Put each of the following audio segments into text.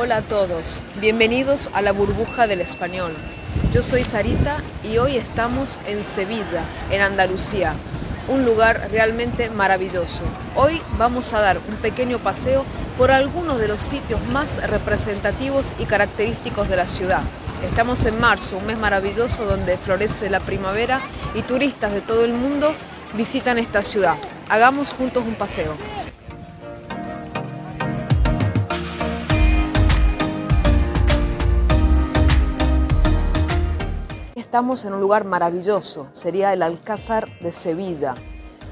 Hola a todos, bienvenidos a la burbuja del español. Yo soy Sarita y hoy estamos en Sevilla, en Andalucía, un lugar realmente maravilloso. Hoy vamos a dar un pequeño paseo por algunos de los sitios más representativos y característicos de la ciudad. Estamos en marzo, un mes maravilloso donde florece la primavera y turistas de todo el mundo visitan esta ciudad. Hagamos juntos un paseo. Estamos en un lugar maravilloso, sería el Alcázar de Sevilla.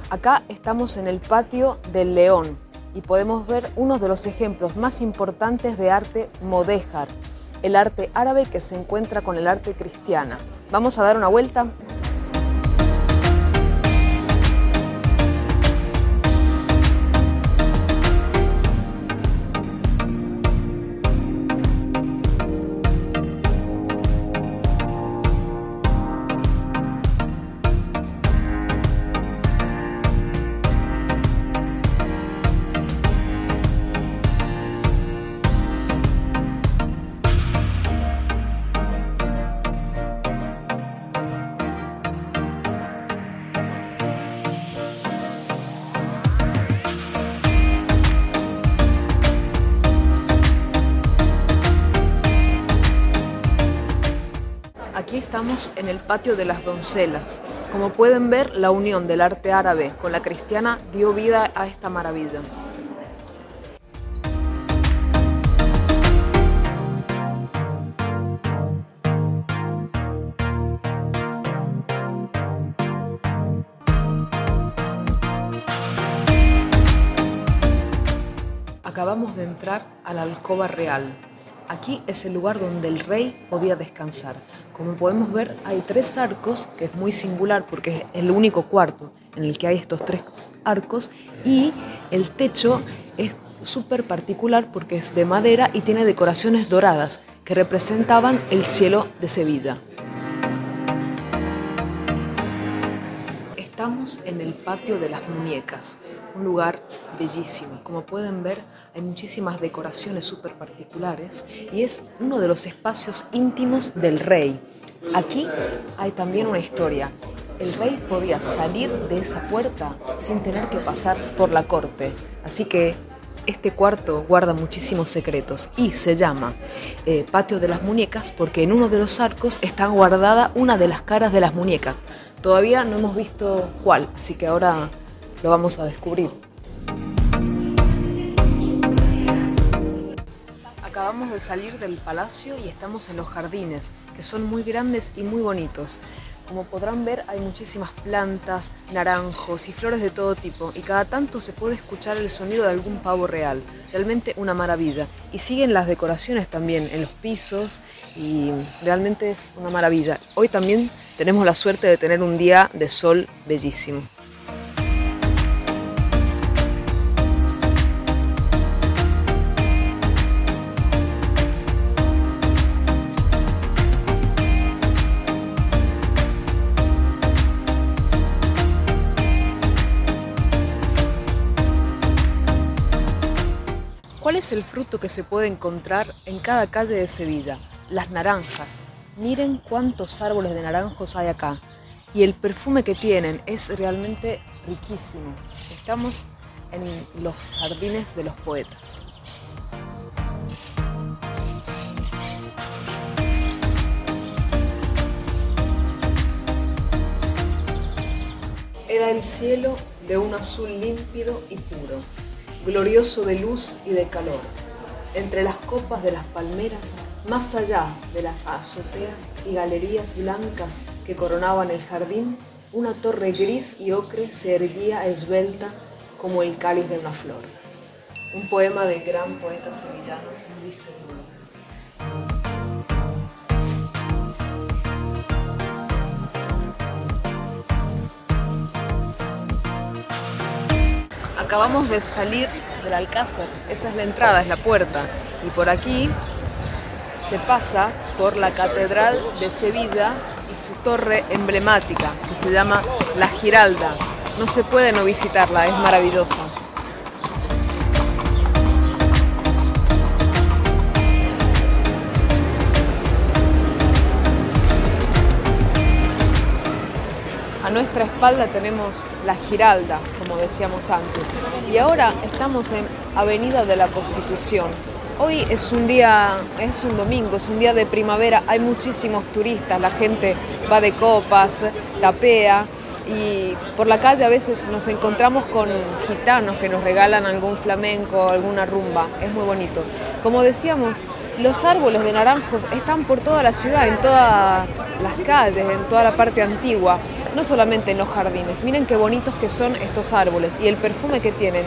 Acá estamos en el patio del León y podemos ver uno de los ejemplos más importantes de arte modéjar, el arte árabe que se encuentra con el arte cristiana. Vamos a dar una vuelta. Estamos en el patio de las doncelas. Como pueden ver, la unión del arte árabe con la cristiana dio vida a esta maravilla. Acabamos de entrar a la alcoba real. Aquí es el lugar donde el rey podía descansar. Como podemos ver, hay tres arcos, que es muy singular porque es el único cuarto en el que hay estos tres arcos, y el techo es súper particular porque es de madera y tiene decoraciones doradas que representaban el cielo de Sevilla. Estamos en el patio de las muñecas, un lugar bellísimo. Como pueden ver, hay muchísimas decoraciones súper particulares y es uno de los espacios íntimos del rey. Aquí hay también una historia. El rey podía salir de esa puerta sin tener que pasar por la corte. Así que este cuarto guarda muchísimos secretos y se llama eh, Patio de las Muñecas porque en uno de los arcos está guardada una de las caras de las muñecas. Todavía no hemos visto cuál, así que ahora lo vamos a descubrir. Acabamos de salir del palacio y estamos en los jardines, que son muy grandes y muy bonitos. Como podrán ver, hay muchísimas plantas, naranjos y flores de todo tipo, y cada tanto se puede escuchar el sonido de algún pavo real. Realmente una maravilla. Y siguen las decoraciones también en los pisos, y realmente es una maravilla. Hoy también tenemos la suerte de tener un día de sol bellísimo. Es el fruto que se puede encontrar en cada calle de Sevilla? Las naranjas. Miren cuántos árboles de naranjos hay acá. Y el perfume que tienen es realmente riquísimo. Estamos en los jardines de los poetas. Era el cielo de un azul límpido y puro glorioso de luz y de calor, entre las copas de las palmeras, más allá de las azoteas y galerías blancas que coronaban el jardín, una torre gris y ocre se erguía esbelta como el cáliz de una flor. Un poema del gran poeta sevillano Luis Seguro. acabamos de salir del Alcázar. Esa es la entrada, es la puerta. Y por aquí se pasa por la Catedral de Sevilla y su torre emblemática, que se llama La Giralda. No se puede no visitarla, es maravillosa. A nuestra espalda tenemos la Giralda, como decíamos antes. Y ahora estamos en Avenida de la Constitución. Hoy es un día, es un domingo, es un día de primavera, hay muchísimos turistas, la gente va de copas, tapea y por la calle a veces nos encontramos con gitanos que nos regalan algún flamenco, alguna rumba, es muy bonito. Como decíamos, los árboles de naranjos están por toda la ciudad, en todas las calles, en toda la parte antigua, no solamente en los jardines. Miren qué bonitos que son estos árboles y el perfume que tienen.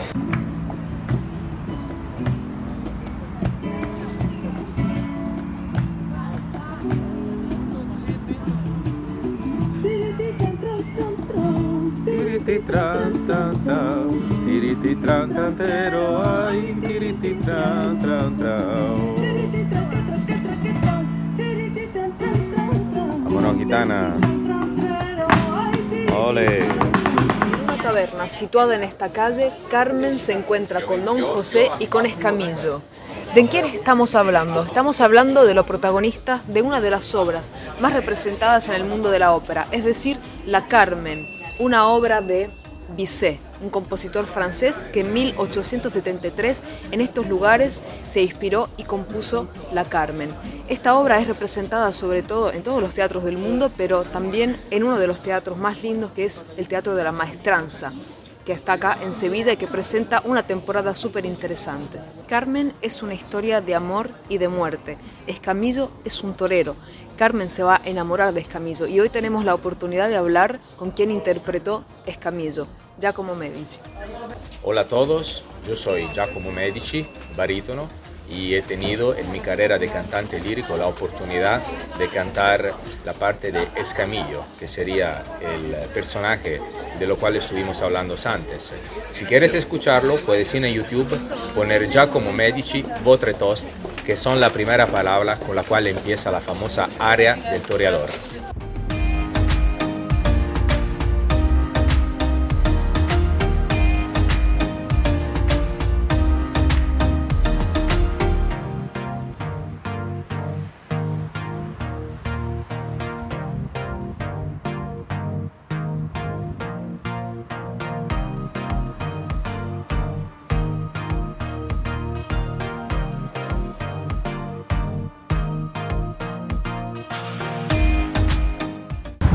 Gitana. Ole. En una taberna situada en esta calle, Carmen se encuentra con Don José y con Escamillo. ¿De quién estamos hablando? Estamos hablando de los protagonistas de una de las obras más representadas en el mundo de la ópera, es decir, La Carmen, una obra de Bizet, un compositor francés que en 1873 en estos lugares se inspiró y compuso La Carmen. Esta obra es representada sobre todo en todos los teatros del mundo, pero también en uno de los teatros más lindos que es el Teatro de la Maestranza que está acá en Sevilla y que presenta una temporada súper interesante. Carmen es una historia de amor y de muerte. Escamillo es un torero. Carmen se va a enamorar de Escamillo y hoy tenemos la oportunidad de hablar con quien interpretó Escamillo, Giacomo Medici. Hola a todos, yo soy Giacomo Medici, barítono, y he tenido en mi carrera de cantante lírico la oportunidad de cantar la parte de Escamillo, que sería el personaje de lo cual estuvimos hablando antes. Si quieres escucharlo, puedes ir en YouTube, poner Giacomo Medici, Votre Toast, que son la primera palabra con la cual empieza la famosa área del toreador.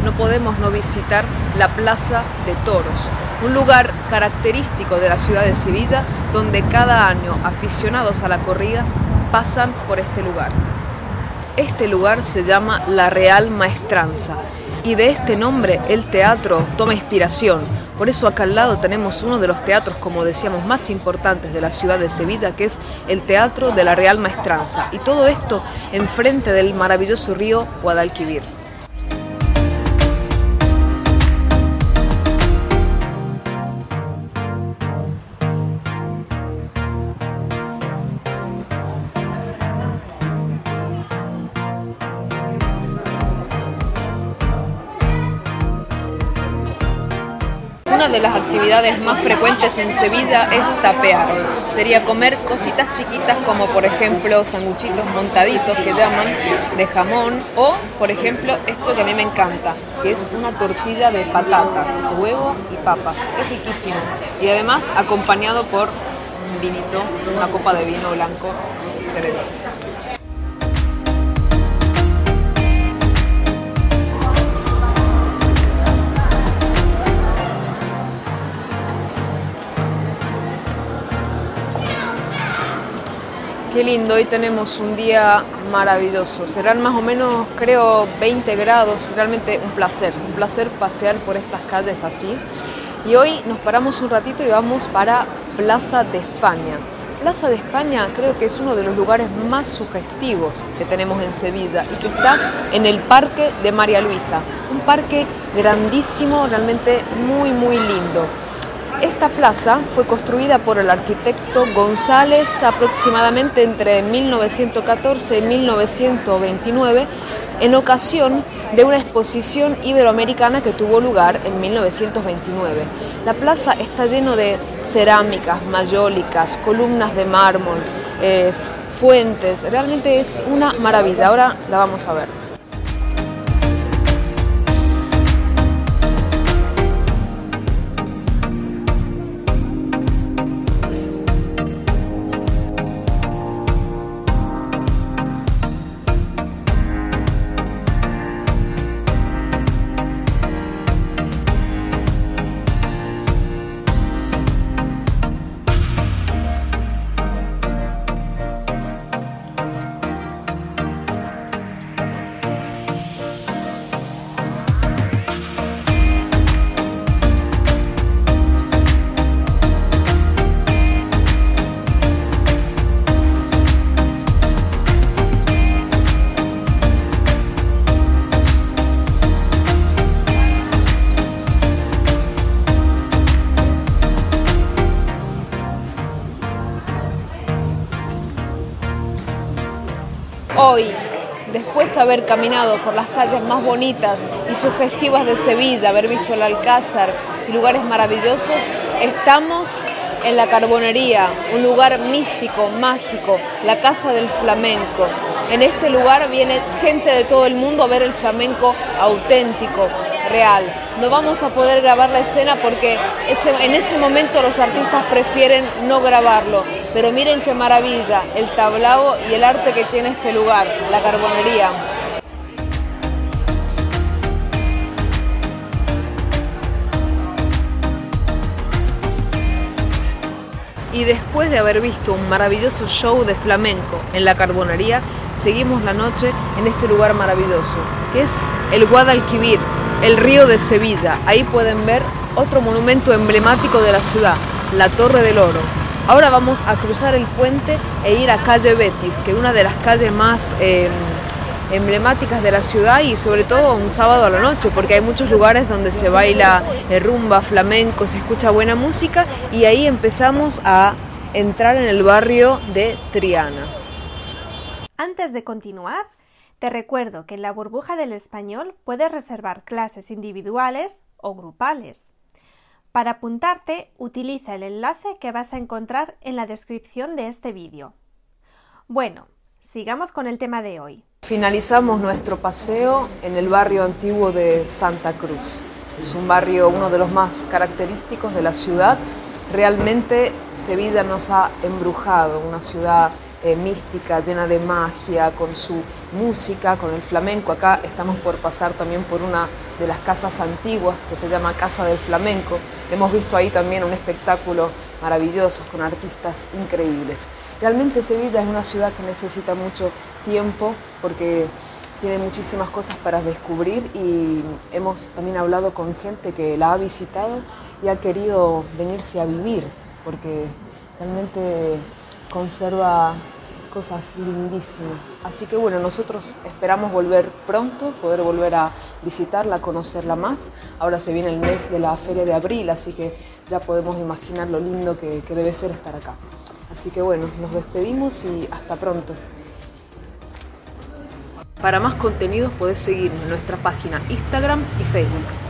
No podemos no visitar la Plaza de Toros, un lugar característico de la ciudad de Sevilla donde cada año aficionados a las corridas pasan por este lugar. Este lugar se llama La Real Maestranza y de este nombre el teatro toma inspiración. Por eso acá al lado tenemos uno de los teatros, como decíamos, más importantes de la ciudad de Sevilla, que es el Teatro de la Real Maestranza. Y todo esto enfrente del maravilloso río Guadalquivir. De las actividades más frecuentes en Sevilla es tapear. Sería comer cositas chiquitas como por ejemplo sanguchitos montaditos que llaman de jamón o por ejemplo esto que a mí me encanta, que es una tortilla de patatas, huevo y papas. Es riquísimo y además acompañado por un vinito, una copa de vino blanco sereno. Qué lindo, hoy tenemos un día maravilloso. Serán más o menos, creo, 20 grados. Realmente un placer, un placer pasear por estas calles así. Y hoy nos paramos un ratito y vamos para Plaza de España. Plaza de España creo que es uno de los lugares más sugestivos que tenemos en Sevilla y que está en el Parque de María Luisa. Un parque grandísimo, realmente muy, muy lindo. Esta plaza fue construida por el arquitecto González aproximadamente entre 1914 y 1929 en ocasión de una exposición iberoamericana que tuvo lugar en 1929. La plaza está lleno de cerámicas, mayólicas, columnas de mármol, eh, fuentes, realmente es una maravilla. Ahora la vamos a ver. Después de haber caminado por las calles más bonitas y sugestivas de Sevilla, haber visto el Alcázar y lugares maravillosos, estamos en la Carbonería, un lugar místico, mágico, la casa del flamenco. En este lugar viene gente de todo el mundo a ver el flamenco auténtico, real. No vamos a poder grabar la escena porque en ese momento los artistas prefieren no grabarlo. Pero miren qué maravilla el tablao y el arte que tiene este lugar, la carbonería. y después de haber visto un maravilloso show de flamenco en la Carbonería, seguimos la noche en este lugar maravilloso, que es el Guadalquivir, el río de Sevilla. Ahí pueden ver otro monumento emblemático de la ciudad, la Torre del Oro. Ahora vamos a cruzar el puente e ir a calle Betis, que es una de las calles más... Eh, emblemáticas de la ciudad y sobre todo un sábado a la noche, porque hay muchos lugares donde se baila eh, rumba, flamenco, se escucha buena música y ahí empezamos a entrar en el barrio de Triana. Antes de continuar, te recuerdo que en la burbuja del español puedes reservar clases individuales o grupales. Para apuntarte, utiliza el enlace que vas a encontrar en la descripción de este vídeo. Bueno, sigamos con el tema de hoy. Finalizamos nuestro paseo en el barrio antiguo de Santa Cruz. Es un barrio, uno de los más característicos de la ciudad. Realmente Sevilla nos ha embrujado, una ciudad eh, mística, llena de magia, con su música, con el flamenco. Acá estamos por pasar también por una de las casas antiguas que se llama Casa del Flamenco. Hemos visto ahí también un espectáculo maravilloso con artistas increíbles. Realmente Sevilla es una ciudad que necesita mucho tiempo porque tiene muchísimas cosas para descubrir y hemos también hablado con gente que la ha visitado y ha querido venirse a vivir porque realmente conserva cosas lindísimas. Así que bueno, nosotros esperamos volver pronto, poder volver a visitarla, conocerla más. Ahora se viene el mes de la feria de abril, así que ya podemos imaginar lo lindo que, que debe ser estar acá. Así que bueno, nos despedimos y hasta pronto. Para más contenidos podés seguirnos en nuestra página Instagram y Facebook.